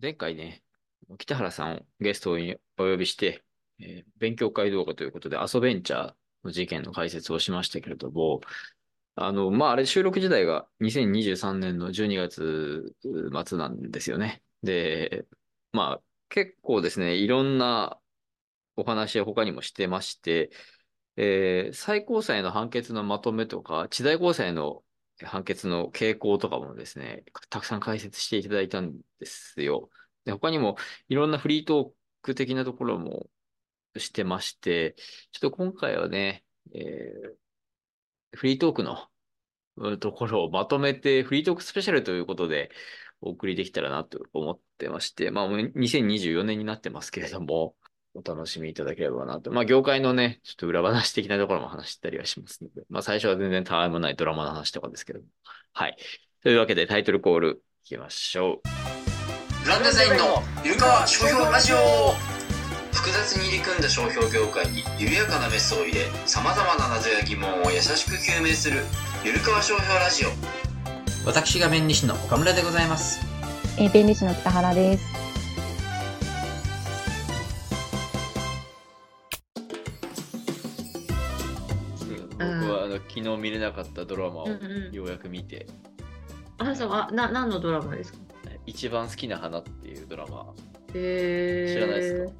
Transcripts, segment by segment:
前回ね、北原さんをゲストにお呼びして、えー勉強会動画ということで、アソベンチャーの事件の解説をしましたけれども、あの、まあ、あれ収録時代が2023年の12月末なんですよね。で、まあ、結構ですね、いろんなお話を他にもしてまして、えー最高裁の判決のまとめとか、地大高裁の判決の傾向とかもですね、たくさん解説していただいたんですよ。で、他にもいろんなフリートーク的なところもしてまして、ちょっと今回はね、えーフリートークのところをまとめて、フリートークスペシャルということでお送りできたらなと思ってまして、まあ、2024年になってますけれども、お楽しみいただければなと。まあ、業界のね、ちょっと裏話的なところも話したりはしますので、まあ、最初は全然たわいもないドラマの話とかですけども。はい。というわけでタイトルコールいきましょう。グランデザインのゆるかわ商標ラジオ複雑に入り組んだ商標業界に緩やかなメスを入れ、様々な謎や疑問を優しく究明するゆるかわ商標ラジオ。私が弁理士の岡村でございます。えー弁理士の北原です。あの昨日見れなかったドラマをうんうんようやく見て、あ、そう、あ、な、何のドラマですか？一番好きな花っていうドラマ。へ知らないですか？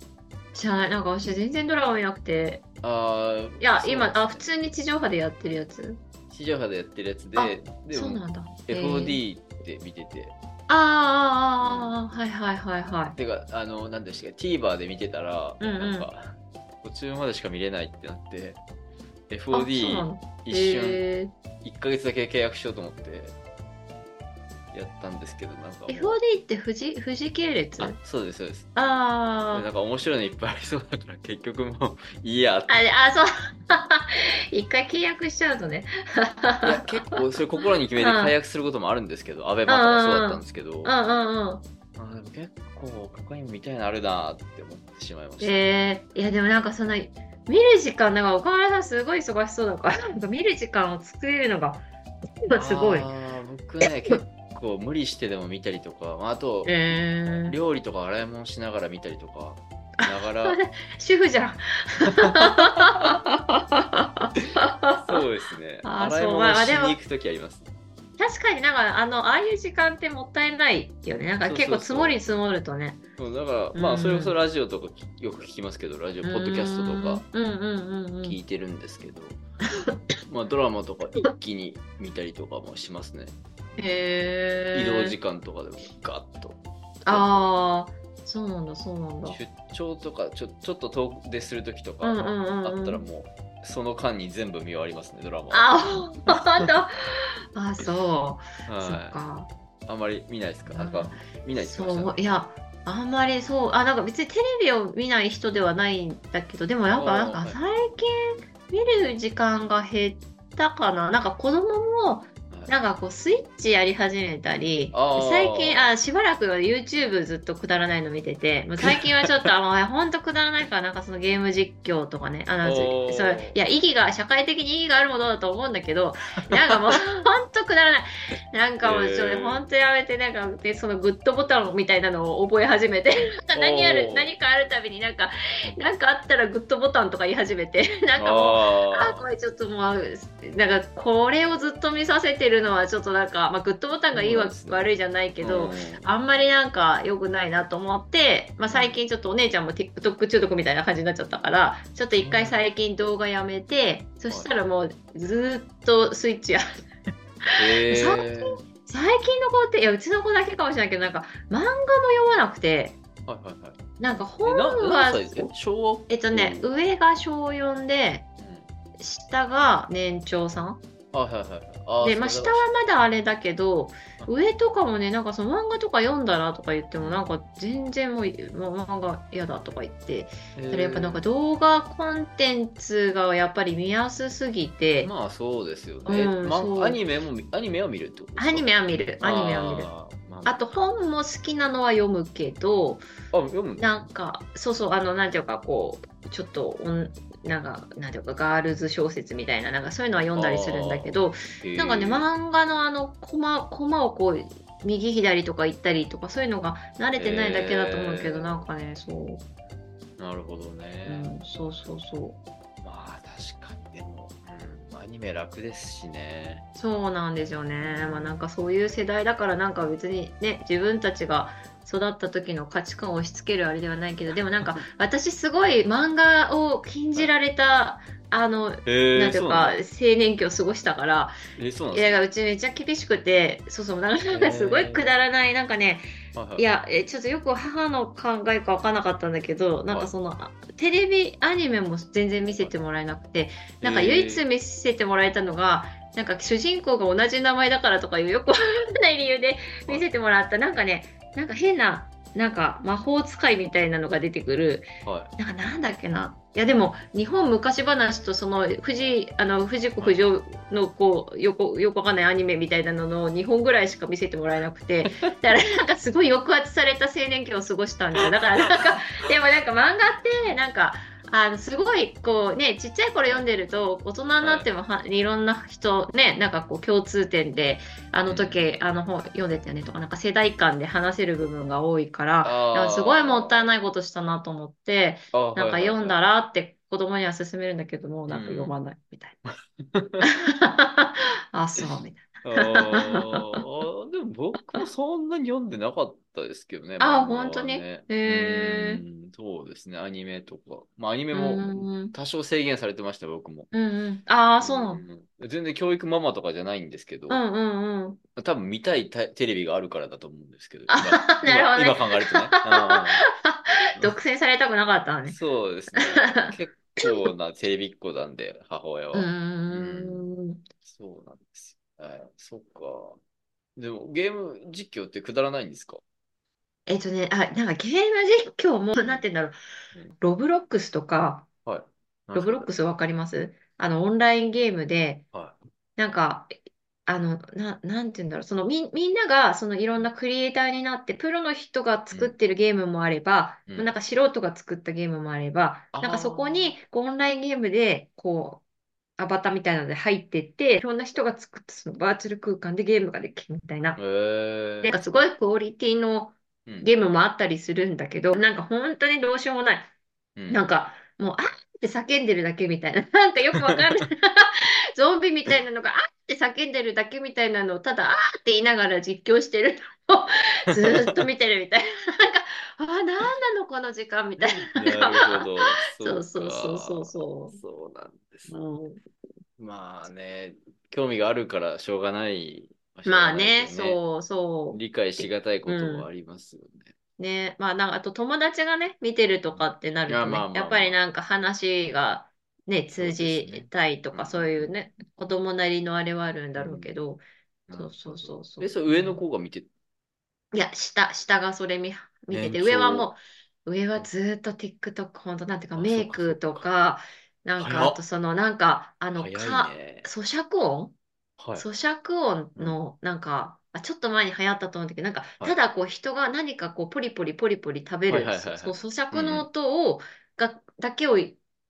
知らない。なんか私全然ドラマ見なくて。あーいや、今、あ、普通に地上波でやってるやつ？地上波でやってるやつあで、でもそうなんだ。へー FOD で見てて、あーあー、あーあー、はいはいはいはい。てか、あの、なんでしたっけ、TVer で見てたら、うんうんなんか、途中までしか見れないってなって、FOD の？一瞬、へ1ヶ月だけ契約しようと思って、やったんですけど、なんか FOD って富士、富士系列？あ、そうです、そうです。あなんか面白いのいっぱいありそうだから、結局もう、いいやって。あ。あれ、あ、そう。一回契約しちゃうとね。いや、結構、それ心に決めて解約することもあるんですけど、アベマとかそうだったんですけど、うんうんうん。あでも結構他にも見たいのあるなって思ってしまいました。えー、いやでもなんかその見る時間なんか岡村さんすごい忙しそうだからなんか見る時間を作れるのが今すごい。僕ね、結構無理してでも見たりとか、まあ、あと、えー、料理とか洗い物しながら見たりとか、ながら、主婦じゃん。そうですね。洗い物しに行くときあります。確かになんかあのああいう時間ってもったいないよね。なんか結構積もり積もるとね。そうだから、まあ、うんそれこそラジオとかきよく聞きますけど、ラジオ、ポッドキャストとかうんうんうんうんうん。聞いてるんですけど、まあ、ドラマとか一気に見たりとかもしますね。へー移動時間とかでもガッと。ああそうなんだそうなんだ。出張とかちょちょっと遠出するときとかあったらもうその間に全部見終わりますねドラマは。あほんとあそう。そっはか。いあんまり見ないですか？なんか見ないって言ってました？そういやあんまりそうあなんか別にテレビを見ない人ではないんだけどでもやっぱなんかはい。最近見る時間が減ったかな。なんか子供もはいなんかこうスイッチやり始めたり最近あしばらくは YouTube ずっとくだらないの見てて最近はちょっと あもうほんとくだらないからなんかそのゲーム実況とかねあのそれいや意義が社会的に意義があるものだと思うんだけど なんかもうほんとくだらない。なんかもうそれへー。ほんとやめてなんかでそのグッドボタンみたいなのを覚え始めて 何ある何かあるたびになんかなんかあったらグッドボタンとか言い始めてなんかもうああこれちょっともうなんかこれをずっと見させてるのはちょっとなんか、まあ、グッドボタンがいいわ、ね。悪いじゃないけど、うん。あんまりなんか良くないなと思って、まあ、最近ちょっとお姉ちゃんも TikTok 中毒みたいな感じになっちゃったからちょっと一回最近動画やめて、そしたらもうずーっとスイッチや最最近の子っていやうちの子だけかもしれないけどなんか漫画も読まなくてはいはいはい。なんかえ本なはえっとね、うん上が小4で下が年長さんはいはいはい。あーで、まあ、下はまだあれだけどあ上とかもねなんかその漫画とか読んだらとか言ってもなんか全然もう漫画嫌だとか言ってへー。それやっぱなんか動画コンテンツがやっぱり見やすすぎて。まあそうですよね、まうんそう。アニメも見アニメは見るってことアニメは見るアニメは見る。あと本も好きなのは読むけどあ読むなんかそうそうあのなんていうかこうちょっとおんなんかなんていうかガールズ小説みたいななんかそういうのは読んだりするんだけどなんかね漫画のあのコマコマをこう右左とか行ったりとかそういうのが慣れてないだけだと思うけど、えーなんかねそう、なるほどうね。ん、そうそうそうまあ確かにでも、うん、アニメ楽ですしね。そうなんですよね。まあなんかそういう世代だからなんか別にね自分たちが育った時の価値観を押し付けるあれではないけどでもなんか私すごい漫画を禁じられたあのえなんていうか青年期を過ごしたからえー、いやうちめっちゃ厳しくてそうそうなんかすごいくだらないなんかねいやえちょっとよく母の考えか分からなかったんだけどなんかそのあテレビアニメも全然見せてもらえなくてなんか唯一見せてもらえたのが、なんか主人公が同じ名前だからとかいうよくわかんない理由で見せてもらったなんかねなんか変ななんか魔法使いみたいなのが出てくる。はなんかなんだっけな。いやでも日本昔話とその藤あの藤子不二雄のこうよくよくわかんないアニメみたいなのの2本ぐらいしか見せてもらえなくて。だからなんかすごい抑圧された青年期を過ごしたんですよ。だからなんかでもなんか漫画ってなんかあのすごいこうねちっちゃい頃読んでると大人になってもは、い、ろんな人ねなんかこう共通点であの時、あの本読んでたよねとかなんか世代間で話せる部分が多いからすごいもったいないことしたなと思ってなんか読んだら。らって子供には勧めるんだけどもなんか読まないみたいな。あそうみたいあーでも僕もそんなに読んでなかったですけどね。あ本当に？ねへーうんそうですね、アニメとか。まあアニメもん多少制限されてました、僕も。うんうん。ああそうなの。ん全然教育ママとかじゃないんですけど、うんうんうん。多分見たいタテレビがあるからだと思うんですけど、あ今なるほどね今今考えるとね。うん独占されたくなかったのね。そうですね。結構なテレビっ子なんで、母親は。うーん。そうなんですよ。はい、そっか。でも、ゲーム実況ってくだらないんですか？えっとね、あ、なんかゲーム実況も、なんて言うんだろううん。 Robloxとか、はい。ロブロックスわかります？あの、オンラインゲームで、はなんか、あの、な、なんて言うんだろう。そのみ、みんなが、そのいろんなクリエイターになって、プロの人が作ってるゲームもあれば、うんなんか素人が作ったゲームもあれば、なんかそこに、こうオンラインゲームで、こう、アバターみたいなので入ってって、いろんな人が作ったそのバーチャル空間でゲームができるみたいな。なんかすごいクオリティのーゲームもあったりするんだけど、なんか本当にどうしようもない。うんなんか、もう、あーって叫んでるだけみたいな。なんかよくわかんない。ゾンビみたいなのが、あーって叫んでるだけみたいなのを、ただ、あーって言いながら実況してるのをずーっと見てるみたいな。なんか、あー、なんなのこの時間みたいな。なるほど。そうそうそうそうかそうそうなんです。うんまあね、興味があるからしょうがない。まあね、そうそう。理解しがたいことはありますよね。ね、まあなんかあと友達がね、見てるとかってなるとね、まあまあまあやっぱりなんか話がね、通じねたいとかうんそういうね、子供なりのあれはあるんだろうけど、なるほどそうそうそうそうえ、それ上の子が見て、いや、下、下がそれ見、見てて、上はもう、上はずーっと TikTok、ほんとなんていうかあメイクとか、なんかあとそのなんか、あの、早かいね。咀嚼音？はい。咀嚼音のなんか、あちょっと前に流行ったと思うんだけど、なんか、はい。ただこう人が何かこうポリポリポリポリ食べる、はいはいはいはい。そそう咀嚼の音を、が、だけを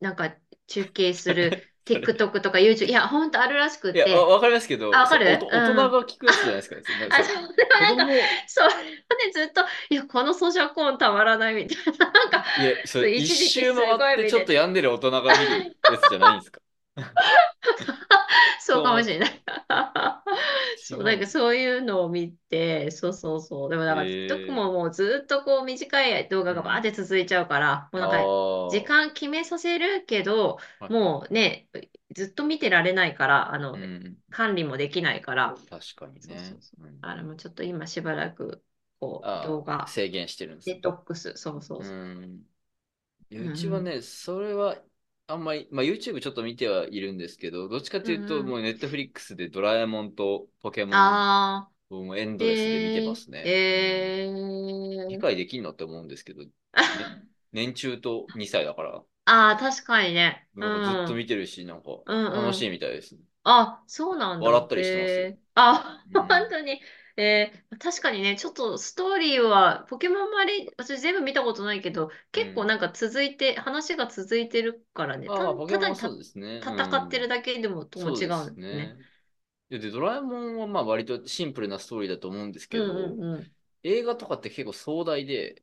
なんか中継する TikTok とか YouTube、いや、ほんとあるらしくて、いや、わわかりますけど、あわかる？そうおと大人が聞くやつじゃないですか。あ、そ そう。う、でもなんか、それをね、ずっと、いや、この咀嚼音たまらないみたいな、なんか、や、それ一一時期周回ってちょっと病んでる大人が見るやつじゃないんですか？そう。かもしれない。そう、なんかそういうのを見て、そうそうそう。でもなんかへー。TikTok ももうずっとこう短い動画がバーって続いちゃうから、もうなんか時間決めさせるけど、はい。もうね、ずっと見てられないから、あの、うん、管理もできないから、確かにね。そうそうそ。う。ん。あれもちょっと今しばらく、こう、あー。動画、制限してるんですね。デトックス、そうそううそう。ん。いやうちはね、それはあんまり、まあ YouTube ちょっと見てはいるんですけど、どっちかというと、もう Netflix でドラえもんとポケモンあをもうエンー、ドレスで見てますね。えうんー、理解できんのって思うんですけど、ね年中と2歳だから、ああ、確かにね。なんかずっとうん。見てるし、なんかうんうん楽しいみたいですね。あ、そうなんだ。笑ったりしてますよへーあ、うん本当に。えー確かにね、ちょっとストーリーは、ポケモンもあれ、私全部見たことないけど、結構なんか続いて、話が続いてるからね、た、ああ、ポケモンはただにたそうですね。戦ってるだけでもとも違うんそうですですね。で、でドラえもんはまあ割とシンプルなストーリーだと思うんですけうんど、うんうん。映画とかって結構壮大で、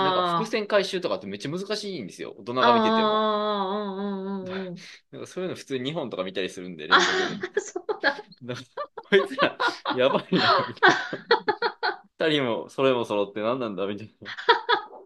なんかあ伏線回収とかってめっちゃ難しいんですよ。大人あ。が見てても。ああ、うんうんうんうん。なんかそういうの普通に2本とか見たりするんで、連あ続で。そうだ。なんかこいつら、やばいな、みたいな。二人も、それも揃って何なんだ、みたいな。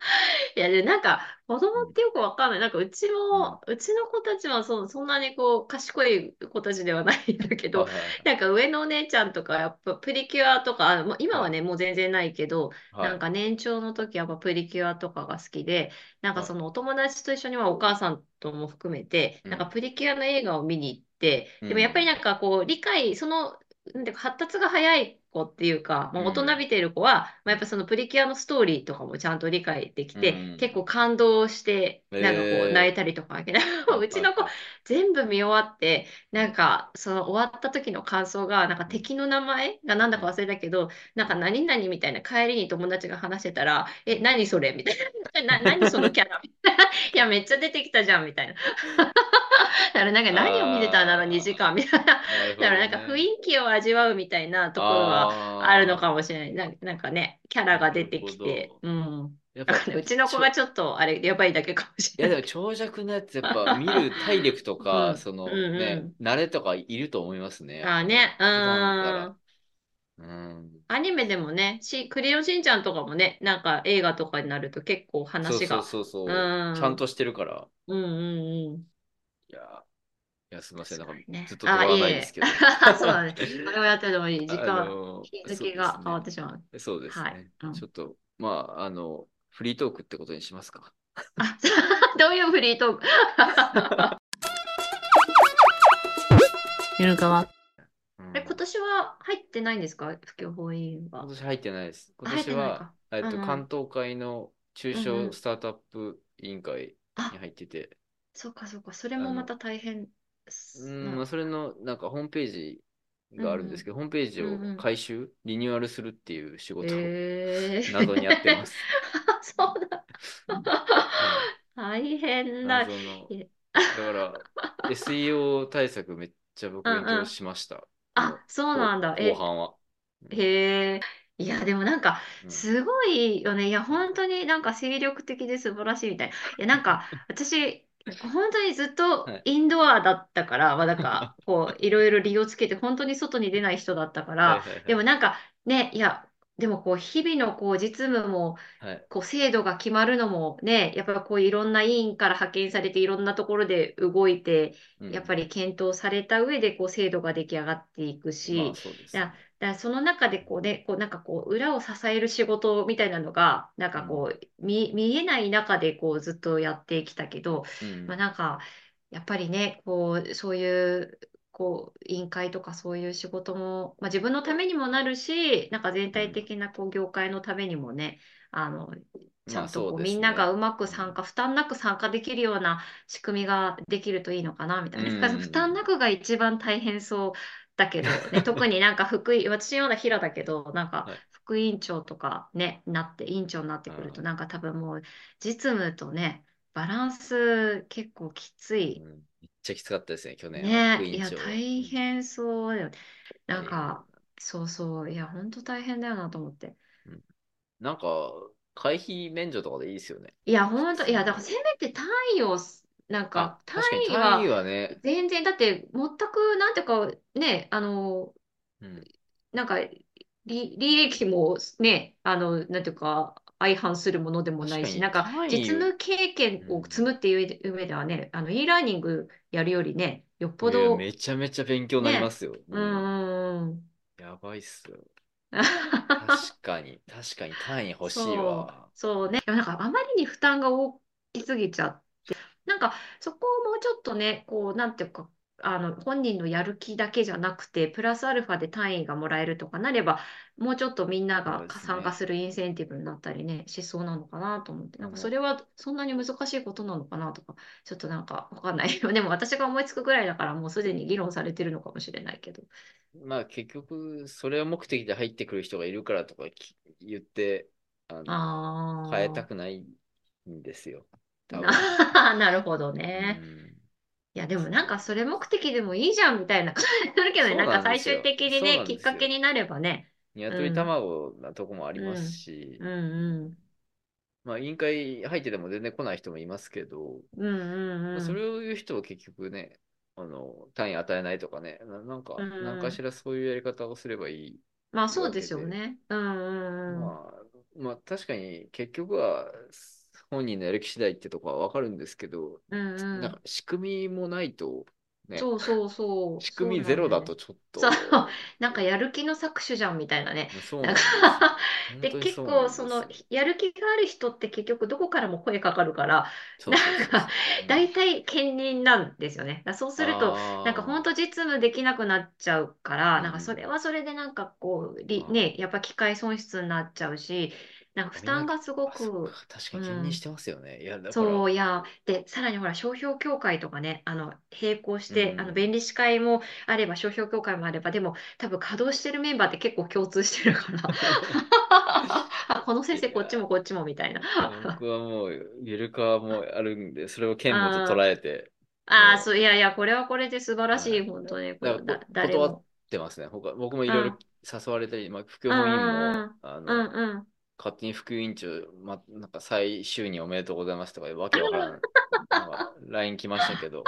いや、で、なんか、子供ってよくわかんない。なんか、うちも、うちの子たちはそう、そんなにこう、賢い子たちではないんだけど、なんか上のお姉ちゃんとか、やっぱプリキュアとか、あもう今はね、もう全然ないけど、はい。なんか年長の時はやっぱプリキュアとかが好きで、なんかはい。そのお友達と一緒にはお母さんとも含めて、うん。なんかプリキュアの映画を見に行って、うんでもやっぱりなんかこう、理解、その、なんていうか発達が早い子っていうか、まあ、大人びてる子は、まあ、やっぱそのプリキュアのストーリーとかもちゃんと理解できて、うん結構感動して、なんかこう泣いたりとか、うちの子全部見終わって、なんかその終わった時の感想が、なんか敵の名前がなんだか忘れたけど、なんか何々みたいな帰りに友達が話してたら、え、何それみたいな。な、何そのキャラみたいな。いや、めっちゃ出てきたじゃんみたいな。だからなんか何を見てたんだろう、2時間みたいな。だからなんか雰囲気を味わうみたいなところはあるのかもしれない。なんなんかね、キャラが出てきて、うん。やっぱねうちの子がちょっとあれ、やばいだけかもしいやれない。でも長尺のやつやっぱ見る体力とか、うんそのうんうんね、慣れとかいると思いますね。ああね、うん。うん。アニメでもね、し、クレヨンしんちゃんとかもね、なんか映画とかになると結構そう話が。そうそうそう、うんちゃんとしてるから。うんうんうん。いや、いやすみません、なんかずっと止まらないですけど。あ、そうだね。あれをやっててもいい。時あ間、の日付が変わってしまう。そうですね。ちょっと、まあ、あの、フリートークってことにしますか？あ、どういうフリートーク？ゆるかえ、今年は入ってないんですか？不協和委員は今。年入ってないです。今年はえっと、関東会の中小スタートアップ委員会あに入ってて、そうかそうか。それもまた大変。うん、まあ、それのなんかホームページがあるんですけど、ホームページを改修、リニューアルするっていう仕事をえー、謎にやってます。そうだ。大変だ。謎の。いえだから、SEO 対策めっちゃ僕勉強しました。あ、そうなんだ。後え、半は。へえ。いや、でもなんか、うんすごいよね。いや、本当になんか精力的で素晴らしいみたい。いや、なんか、私、本当にずっとはい。インドアだったから、まあ、なんか、こう、いろいろ理由をつけて、本当に外に出ない人だったから、はいはいはい。でもなんか、ね、いや、でもこう、日々のこう、実務も、はい。こう制度が決まるのもね、やっぱりこういろんな委員から派遣されていろんなところで動いて、うん。やっぱり検討された上でこう制度が出来上がっていくし、まあそうですだからその中でこうね、こうなんかこう裏を支える仕事みたいなのが、なんかこう、見、見えない中でこうずっとやってきたけど、うん。まあなんか、やっぱりね、こう、そういう、こう、委員会とかそういう仕事も、まあ自分のためにもなるし、なんか全体的なこう業界のためにもね、あの、ちゃんとこまあそうみんながうまく参加、負担なく参加できるような仕組みができるといいのかな、みたいな。うん負担なくが一番大変そうだけど、ね、特になんか副委、私のような平だけど、なんかはい。副委員長とかね、なって、委員長になってくると、うん。なんか多分もう実務とね、バランス結構きつい。ちゃきつかったですね、去年はねいや、大変そうだよ。なん大か、そうそう、いや、本当大変だよなと思って。なんか、会費免除とかでいいですよね。いや、本当、いや、だからせめて単位を、なんか、あ、確かに単位単位ははね、全然、だって、全く、なんていうか、ね、あの、うん。なんか、利、利益もね、あの、なんていうか、相反するものでもないし、なんか、実務経験を積むっていう上ではね、あの、e ラーニングやるよりね、よっぽいやど、めちゃめちゃ勉強になりますよ。うんうんうん。やばいっすよ。確かに、確かに単位欲しいわ。そう、そうね。でもなんかあまりに負担が大きすぎちゃって、なんかそこをもうちょっとね、こう、なんていうか、あの、本人のやる気だけじゃなくて、プラスアルファで単位がもらえるとかなれば、もうちょっとみんながそうですね参加するインセンティブになったりね、しそうなのかなと思って、なんかうんそれはそんなに難しいことなのかなとか、ちょっとなんかわかんない。でも私が思いつくぐらいだから、もうすでに議論されてるのかもしれないけど。まあ結局、それを目的で入ってくる人がいるからとかき言って、あの、ああ。変えたくないんですよ。多分。な なるほどね。うんいや、でもなんかそれ目的でもいいじゃんみたいな感じするけどね、そうなんか最よ。終的にそうね、きっすよ。かけになればね。う鶏ん、卵なとこもありますうん、し、うん、うん、まあ、委員会入ってても全然来ない人もいますけど、うん、うん、まあ、うん、それを言う人は結局ね、あの、単位与えないとかね、な、なんうか、なんかしん。らそういうやり方をすればいいまあそうですよね。うん、うん、うん。まあ、まあ確かに結局は本人のやる気次第ってとこはわかるんですけど、うん、うん。なんか仕組みもないと、ね、そうそうそう、仕組みゼロだとちょっそう、と、なんかやる気の搾取じゃんみたいなね。そうなんで。で、本当に結構その。やる気がある人って結局どこからも声かかるから、そうなんか。大体兼任なんですよね。そうすると、なんか本当実務できなくなっちゃうかうら、なんかそれん。はそれでなんかこう、りね、あやっぱ機会損失になっちゃうし、なんか負担がすごく、か、確かうにしん、てますよね。いや、だから、そう、いや、で、さらにほら、商標協会とかね、あの、並行しうて、あの、弁ん。理士会もあれば、商標協会もあれば、でも、多分稼働してるメンバーって結構共通してるから あ、この先生、こっちいや、もこっちもみたいな。僕はもう、ゆるかもあるんで、それを兼務と捉あえて、あー、もそう、いやいや、これはこれで素晴う、らしい、はい。本当に、だ、だからこ、断っ。てますね。他、僕もいうん、ろいろうん、誘われたり、まあ、副う教も、ん、あの、うん、うん。勝手に副委員長、ま、なんか再就任おめでとうございますとか、わけわからん、LINE 来ましたけど、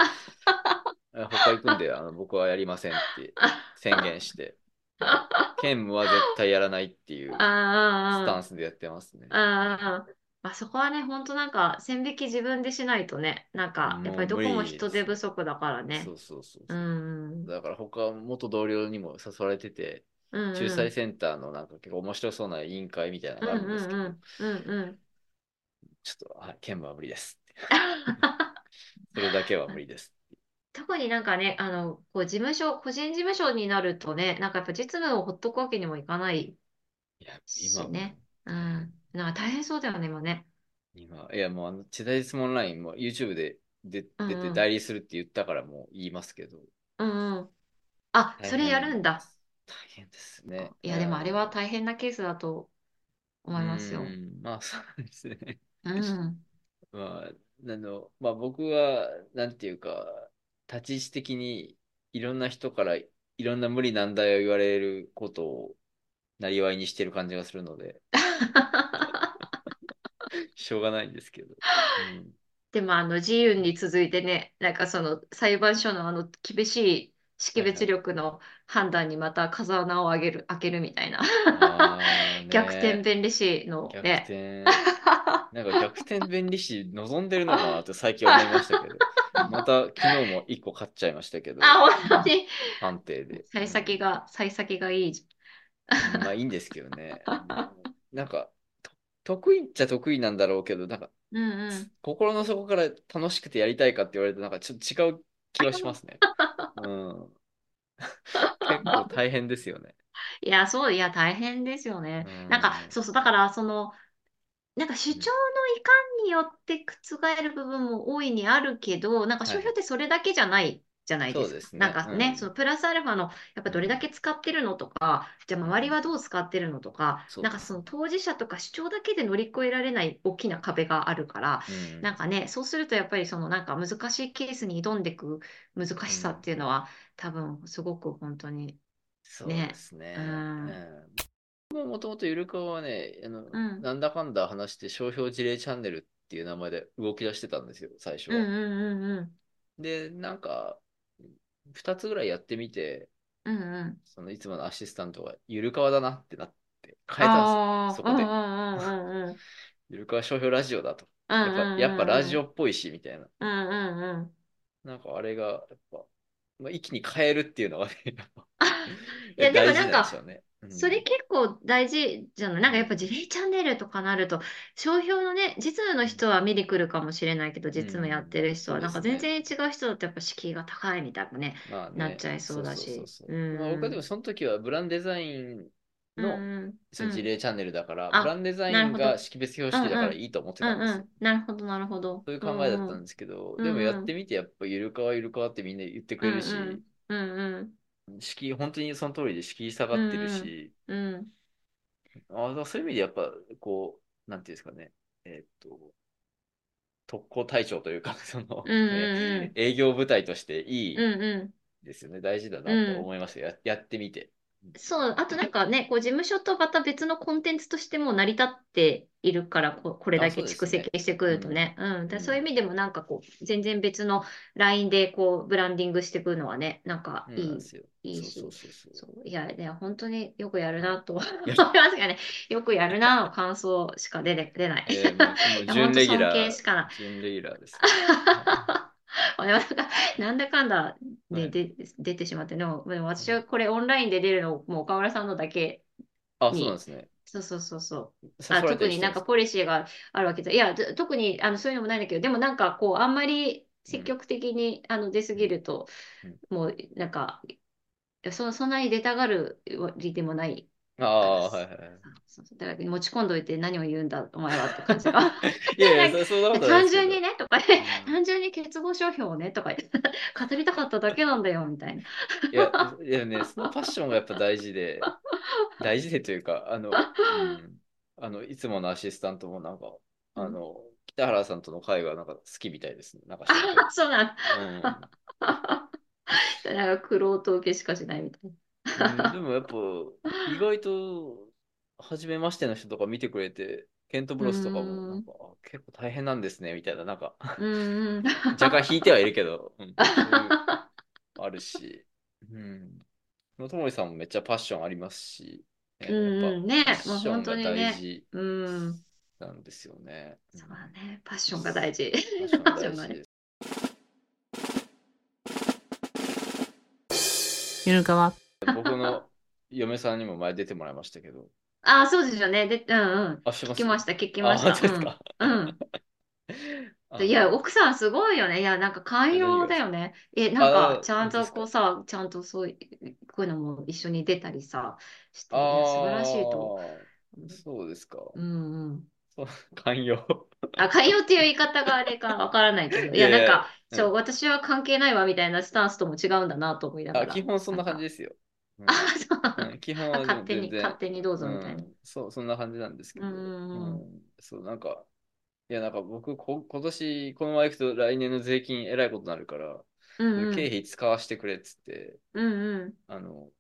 え他行くんで、あの、僕はやりませんって宣言して、兼務は絶対やらないっていうスタンスでやってますね。ああ、まあ、そこはね、本当なんか、線引き自分でしないとね、なんか、やっぱりどこも。人手不足だからね。そうそうそううそう。ん、だから他、元同僚にも誘われてて、うん、仲うん、裁センターのなんか結構面白そうな委員会みたいなのうん、があるんですけど。ちょっと、はい、兼務は無理です。それだけは無理です。特になんかね、あの、こう事務所、個人事務所になるとね、なんかやっぱ実務をほっとくわけにもいかないいや、今もうしね。う。ん。なんか大変そうだよね、今ね。今、いやもうあの、地大質問ラインも YouTube で出出て。代理するって言ったからもう言いますけど、うんうん。あ、大それやるんだ。変です。大変ですね。いや、でもあれうん。は大変なケースだとう思いますよ。まあそうですね。うん。まあ、あの、まあ僕は、なんていうか、立ち位置的にいろんな人からいろんな無理難題を言われることをなりわいにしてる感じがするので、しょうがないんですけど。うん。でも、あの、自由に続いてね、なんかその裁判所のあの厳しい識別。力の判断にまた風穴を上げる、開けるみたいな。ああ逆転ね、弁理士の逆ね。転。なんか逆転弁理士望んでるのかなって最近思いましたけど。また昨日も一個買っちゃいましたけど、あ、本当に？判定で。う幸先ん。が、幸先がいいじうんまあいいんですけどね。なんか、と得意っちゃ得意なんだろうけど、なんか、ゃん。うんうん。心の底から楽しくてやりたいかって言われると、なんかちょっと違う気はしますね。うん。結構大変ですよね。いや、そう、いや、大変ですよね。うなんか、ん。そうそう、だから、その、なんか主うん張のいかんによって覆る部分も大いにあるけど、なんか。商標ってそれだけじゃないじゃないでそうすか。ですね。なんかね、そうん。のプラスアルファの、やっぱどれだうん。け使ってるのとか、じゃあ周りはうん。どう使ってるのとか、なんかその。当事者とか主張だけで乗り越えられない大きな壁があるから、うん。なんかね、そうするとやっぱりそのなんか難しいケースに挑んでいく難しさっうん。ていうのは多分すごく本当にね、そうですうね。うん、ももともとゆるかわはね、あの、うん、なんだかんだ話して商標事例チャンネルっていう名前で動き出してたんですよ、最初うん、は。うん、うん、で、なんか、二つぐらいやってみて、うん、うん。うんそのいつものアシスタントがゆるかわだなってなって変えたんですよ、そこで。ゆるかわ商標ラジオだと。うんやっぱ、やっぱラジオっぽいし、みたいな。うん。うんうんうん。なんかあれが、やっぱ、まあ、一気に変えるっていうのがね、いや、でも大事なんか、ね。うそれん。結構大事じゃない？なんかやっぱうん。事例チャンネルとかなると、商標のね、実務の人は見に来るかもしれないけど、う実務やってん。る人は、なんか全。然違う人だとやっぱ敷居が高いみたいなね、まあね、なっちゃいそうだし。うそう。まあ僕はでもん。その時はブランデザインうのん。そうん。の事例チャンネルだから、ブラあ、ンデザイン。が識別標うん識だからうん。いいと思ってうんたんですよ。うん。なるほど、なるほど。そういうう考えだったん。ですけど、うでもやんうん。ってみてやっぱゆるかわゆるかわってみんな言ってくうれ。るし、うんうん。敷居、本当にその通りで敷居下がうってるんうん。し、うん。あそういう意味でやっぱこう、なんていうんですかね、えーっと、特攻隊長というか、その、うんうんね営業部隊としていいうんうん。ですよね。大事だなと思いますよ。ややってみて。そう、あとなんかね、こう事務所とまた別のコンテンツとしても成り立っているから、ここれだけ蓄積してくるとね。うん。でうんそういう意味でもなんかこう、全然別のラインでこう、ブランディングしてくるのはね、なんかいい。なんですよ。いいしそうそうそうそう。そういや、ね、本当によくやるなと思いやますがね、よくやるなの感想しか出て出ない。えーもうもういや準レギュラ敬しー、かない。準レギュラーです。ま あなんかなんだかんだで、はい。で出てしまって、でも、でも私はこれオンラインで出るの、もう岡村さんのだけ、あ、に。そうなんですね。そうそうそうそう。誘あ特になんかポリシーがあるわけじゃ、いや、と特にあのそういうのもないんだけど、でもなんかこう、あんまり積極的に、あの出過ぎると、うん。もうなんか、そそんなに出たがるりでもないああ、はいはいはい。そうそうだから持ち込んどいて何を言うんだ、お前はって感じが。いやいや、そそんなことない単純にねとか 単純に結合商標をねとか語りたかっただけなんだよみたいな。いや、いやね、そのパッションがやっぱ大事で、大事でというか、あの、うん、あの、いつものアシスタントもなんか、あの、北原さんとの会話なんか好きみたいですね。なんか そうなんどなんか苦労と受けしかしないみたいうんうんでもやっぱ、意外と、初めましての人とか見てくれて、ケントブロスとかも、なんか、あ結構大変なんですね、みたいな、なんか。若干引いてはいるけど、うん、あるし、うん。のともりさんもめっちゃパッションありますし、ねうんパッションが大も事うん。なんですよね。そうだね。パッションが大事。パッションが大事。ゆるかわ。僕の嫁さんにも前出てもらいましたけど、あ、そうですよね。で、うんうん。あ、知ってます？聞きました、聞きました。あ、本当ですか？うん。うん。あいや、奥さんすごいよね。いや、なんか寛容だよね。え、なんあか、ちゃんと本当ですか？こうさ、ちゃんとそういう、こういうのも一緒に出たりさ、して、いやあ素晴らしいとそうですか。う。うんうん。そう寛容。あ、寛容っていう言い方があれかわからないけど、いや、いやいやなんか、うんそう、私は関係ないわみたいなスタンスとも違うんだなと思いながあ、ら。基本そんな感じで。ですよ。うんあ、そう基本は勝手に、勝手にどうぞみたいな。うん、そう、そんな感じなんですけど、うんうんそう、なんか、いや、なんか僕こ、今年、このまま行くと来年の税金えらいことになるから、うんうん。経費使わせてくれっつって、うんうん。あの、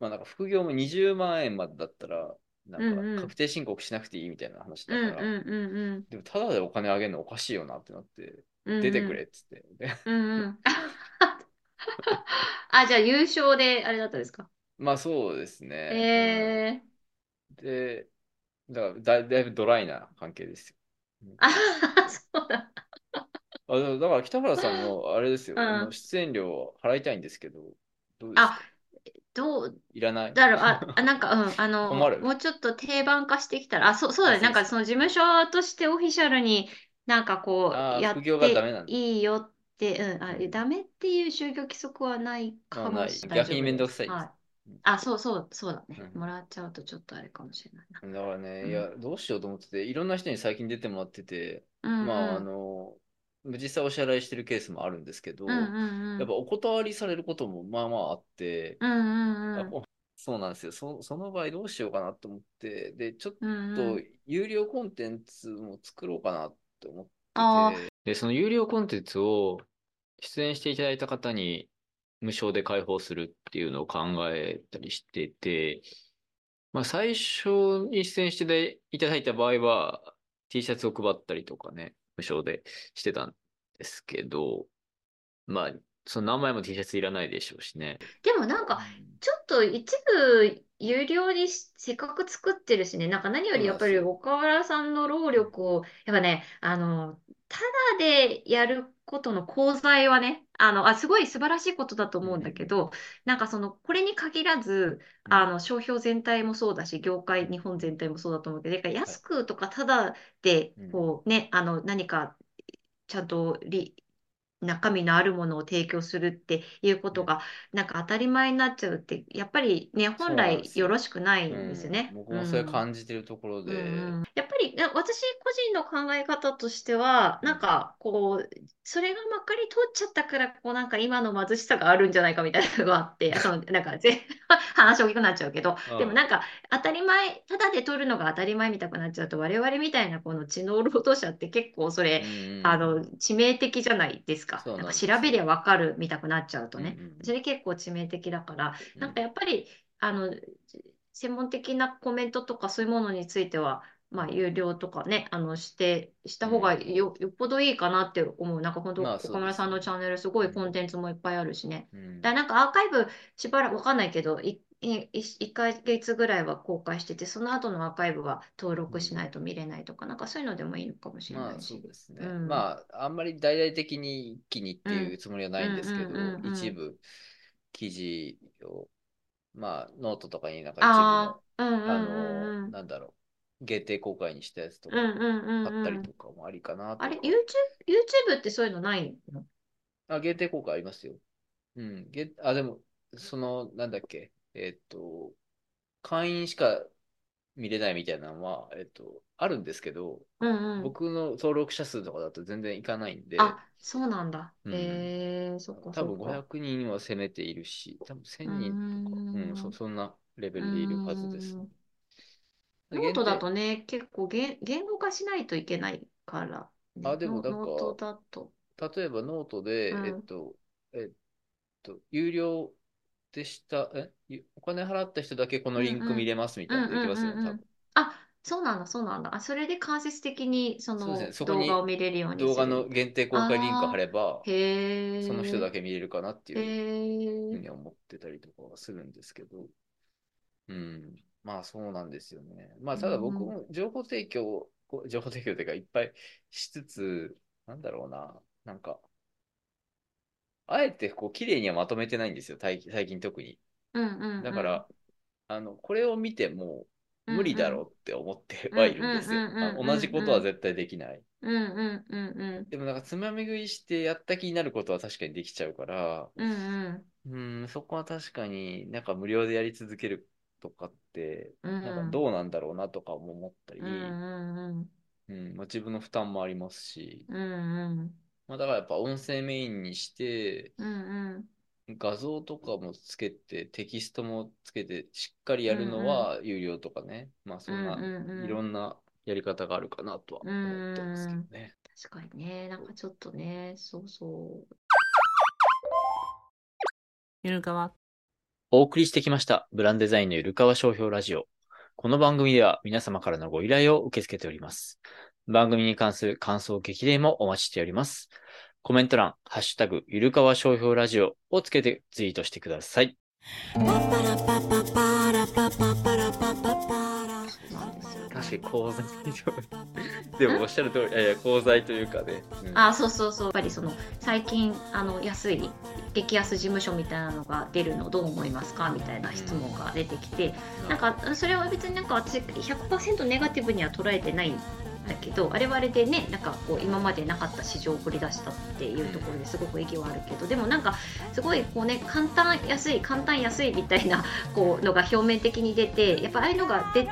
まあなんか副業も20万円までだったら、なんうんうんか確定申告しなくていいみたいな話うんだから、うんうんうんでもただでお金あげるのおかしいよなってなって、うんうん。出てくれっつって。でうんうん。あ、じゃあ優勝であれだったですか？まあそうですね。えー。うんで、だからだだいぶドライな関係ですよ。あ、そうだ。あ、でもだから北原さんもあれですよ、うん。あの出演料を払いたいんですけど、どうですあか、どういらない？だろう、あ、あ なんか、うん、あの、困る？もうちょっと定番化してきたら、あ、そう、そうだね、あなんかその事務所としてオフィシャルになんかこう、やっあー副業がダメなんだ。ていいよって、うん、あ、うん。ダメっていう就業規則はないかもしれない。逆に面倒くさいは。あ、そうそう、そうだね。うんもらっちゃうとちょっとあれかもしれないな。だからね、うんいや、どうしようと思ってて、いろんな人に最近出てもらってて、うんまあ、あうんの、実際お支払いしてるケースもあるんですけど、うんうんうん。やっぱお断りされることもまあまああって、うんうんうん。そうなんですよそ。その場合どうしようかなと思って、で、ちょっうんうとん有料コンテンツも作ろうかなって思あってて、で、その有料コンテンツを出演していただいた方に無償で開放するっていうのを考えたりしてて、まあ最初に出演していただいた場合は T シャツを配ったりとかね、無償でしてたんですけど、まあ、その何枚も T シャツいらないでしょうしね。でもなんか、ちょっと一部有料にしせっかく作ってるしね、なんか何よりやっぱり岡村さんの労力を、やっぱね、あの、ただでやることの功罪はね、あの、あ、すごい素晴らしいことだと思うんだけど、なんかその、これに限らず、うん。あの、商標全体もそうだし、業界、日本全体もそうだと思うけど、だから安くとかただでうん、こうね、あの、何かちゃんとり中身のあるものを提供するっていうことが、なんか当たり前になっちゃうって、やっぱりね、本来よろしくないんですよね。うん僕もそれ感じてるところで、やっぱり、な私個人の考え方としては、なんかこう、それがまかり通っちゃったから、こうなんか今の貧しさがあるんじゃないかみたいなのがあって、そのなんかぜ 話大きくなっちゃうけど、でもなんか当たり前、ただで取るのが当たり前みたくなっちゃうと、我々みたいなこの知能労働者って結構それ、うんあの致命的じゃないですか。なんか調べりゃ分かるみたくなっちゃうとね。それ結構致命的だから、うん。なんかやっぱりあの専門的なコメントとかそういうものについては、まあ、有料とかね、あのしてした方がよ、よっぽどいいかなって思う。なんか本当、まあそうですね岡村さんのチャンネル、すごいコンテンツもいっぱいあるしね。うんだからなんかアーカイブしばらくわかんないけど、いい1ヶ月ぐらいは公開してて、その後のアーカイブは登録しないと見れないとか、なんかそういうのでもいいのかもしれまあないし。そうですね。うんまあ、あんまり大々的に一気にっていうつもりはないんですけどうんうんうんうん、一部記事を、まあ、ノートとかになんかああ、うんう一部の、あんうんうの、ん。なんだろう、限定公開にしたやつとかあったりうんとかもありかな。あれ、YouTube、YouTube ってそういうのないの？あ、限定公開ありますよ。うん。げあ、でも、その、なんだっけ、えっと、会員しか見れないみたいなのは、えっと、あるんですけど、うんうん。僕の登録者数とかだと全然いかないんで、あ、そうなんだ。うんへえ、そっか多分そっか。500人は攻めているし、多分1000人とか、ううん、そそんなレベルでいるはずですね。ノートだとね、結構言、言語化しないといけないから、ね。あでもなんかノノートだと。例えばノートで、うんえっと、えっと、有料でした、え？ゆお金払った人だけこのリンク見れますみたいなのできますよね、多分。あ、そうなんだ、そうなんだ。あ、それで間接的にそそうのですねそこに動画を見れるように。動画の限定公開リンク貼れば、へえ。その人だけ見れるかなっていうふうへえ。に思ってたりとかはするんですけど、うん、まあそうなんですよね。まあただ僕も情報提供、こう情報提供というかいっぱいしつつ、なんだろうな、なんか、あえてこう綺麗にはまとめてないんですよ、最最近特に。うんうんうん。だから、あの、これを見ても無理だろうって思ってうんはいるんですよ。うんうんうんうんあ同じことは絶対できない。うんうんうんうん。でもなんかつまみ食いしてやった気になることは確かにできちゃうから、うんうん。うん、そこは確かになんか無料でやり続けるとかって、うんなんかどうなんだろうなとかも思ったり、うんうんうん。うんまあ、自分の負担もありますし、うんうん。まあ、だからやっぱ音声メインにして、うんうん。画像とかもつけて、テキストもつけて、しっかりやるのは有料とかね、まあそんないろんなやり方があるかなとは思ってますけどね。確かにね、なんかちょっとね、そうそう。ゆるかわ。お送りしてきました。ブランデザインのゆるかわ商標ラジオ。この番組では皆様からのご依頼を受け付けております。番組に関する感想、激励もお待ちしております。コメント欄、ハッシュタグ、ゆるかわ商標ラジオをつけてツイートしてください。確かに功罪でもおっしゃる通り、いやいや功罪というかね。うんあ、そうそうそう。やっぱりその、最近、あの、安い、激安事務所みたいなのが出るのどう思いますかみたいな質問が出てきて、なんか、それは別になんか私100%ネガティブには捉えてないんだけど、あれはあれでね、なんかこう、今までなかった市場を繰り出したっていうところですごく意義はあるけど、でもなんか、すごいこうね、簡単安い、簡単安いみたいな、こう、のが表面的に出て、やっぱああいうのが出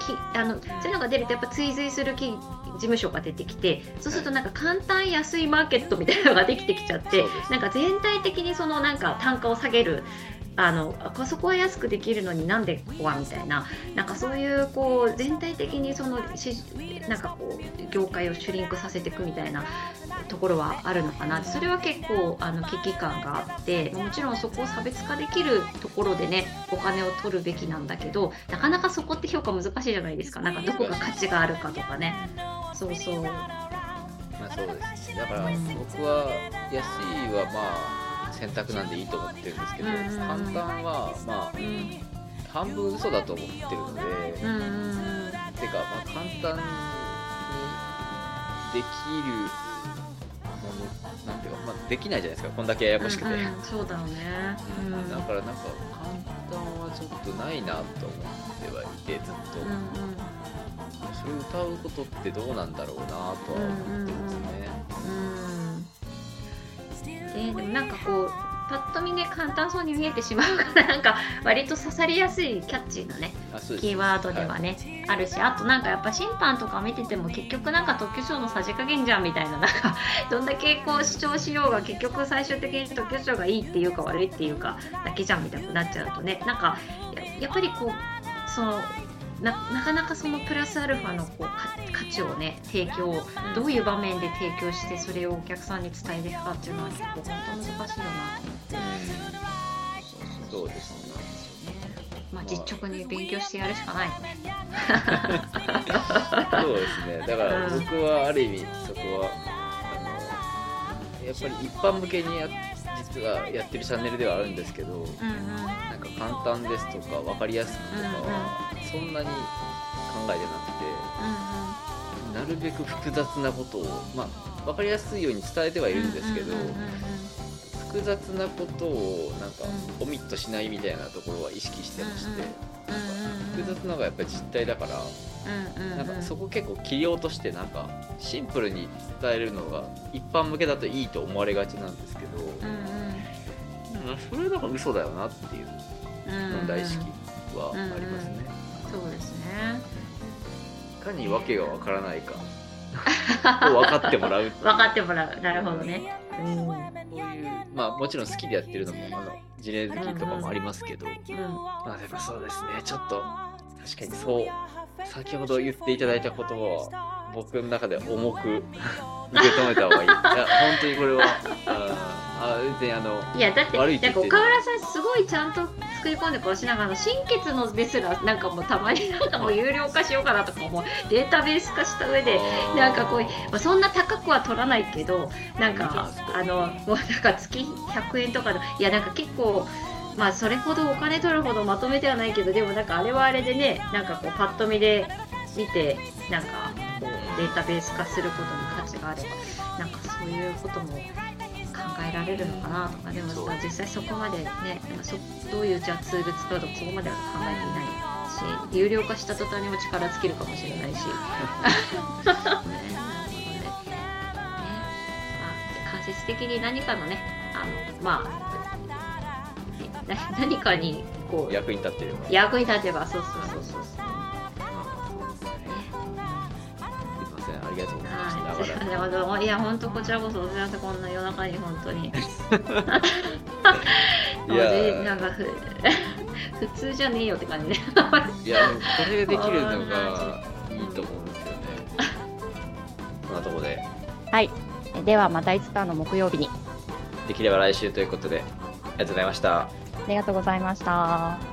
きあのそういうのが出るとやっぱ追随するき事務所が出てきてそうするとなんか簡単安いマーケットみたいなのができてきちゃってなんか全体的にそのなんか単価を下げるあのそこは安くできるのになんでここはみたいななんかそういうこう全体的にそのしなんかこう業界をシュリンクさせていくみたいなところはあるのかな。それは結構あの危機感があってもちろんそこを差別化できるところでねお金を取るべきなんだけどなかなかそこって評価難しいじゃないですか。なんかどこが価値があるかとかねそうそう。まあそう。ですね。だから僕は安いはまあ選択なんでいいと思ってるんですけど、うんうんうん。簡単はまあうん半分嘘だと思ってるので、うんうんうんてかまあ簡単にできるものなんていうか、まあ、できないじゃないですか。こんだけややこしくて、うんうんそうだよね。うん。うん。だからなんか簡単はちょっとないなと思ってはいてずっと、うんそれを歌うことってどうなんだろうなとは思ってますね、うん。うん。ででもなんかこうパッと見ね簡単そうに見えてしまうからなんか 割と刺さりやすいキャッチーなねキーワードではね、あるしあとなんかやっぱ審判とか見てても結局なんか特許賞のさじ加減じゃんみたいななんか どんだけこう主張しようが結局最終的に特許賞がいいっていうか悪いっていうかだけじゃんみたいになっちゃうとねなんかややっぱりこうそのななかなかそのプラスアルファのこうか価値をね提供どういう場面で提供してそれをお客さんに伝えていくかっていうのは結構本当難しいよなと思って。そうですねまあ、実直に勉強してやるしかないね。そうですね。だからうん僕はある意味そこはあのやっぱり一般向けにや実はやってるチャンネルではあるんですけど、うんうんなんか簡単ですとか分かりやすくとかはそんなに考えてなくて、なるべく複雑なことをまあ分かりやすいように伝えてはいるんですけど、うんうんうん複雑なことをなんかオミットしないみたいなところは意識してまして、うん複雑なのがやっぱり実態だから。うんうんうん。なんかそこ結構切り落としてなんかシンプルに伝えるのが一般向けだといいと思われがちなんですけど、うんなん。かそれなんか嘘だよなっていううん問題意識はありますね。そうですね。いかに訳がわからないかを分かってもらう。分かってもらう。なるほどね。うんうんこういうまあもちろん好きでやってるのもあの事例好きとかもありますけど、まあでもそうですね。ちょっと確かにそう先ほど言っていただいたことは僕の中で重く受け止めた方がいい。いや本当にこれはああ全然あのいやだって悪いってなんか岡村さんすごいちゃんと作り込んでこうしながら新血のですらなんかもうたまになんかもう有料化しようかなとかもう。データベース化した上であー。なんかこう、まあ、そんな高くは取らないけどなんいいじゃないかですかあのもうなんか月100円とかのいやなんか結構まあそれほどお金取るほどまとめてはないけどでもなんかあれはあれでねなんかこうパッと見で見てなんかこうデータベース化することに価値があればなんかそういうことも考えられるのかなとかでもそうまあ実際そこまでねそどういうじゃあツール使うとかそこまでは考えていないし有料化した途端にも力尽きるかもしれないし。間接的に何かのね、あの、まあ、な 何かにこう役に立ってれば。役に立てば、そうそうそうありがとうございました。はい、長なるほどいや、本当こちらこそ、お知らせこんな夜中に本当に。ら いや なんかふ普通じゃねえよって感じで。いや、これができるのがいいと思うんですよね。こんなところで、はい。ではまたいつかの木曜日に。できれば来週ということで、ありがとうございました。ありがとうございました。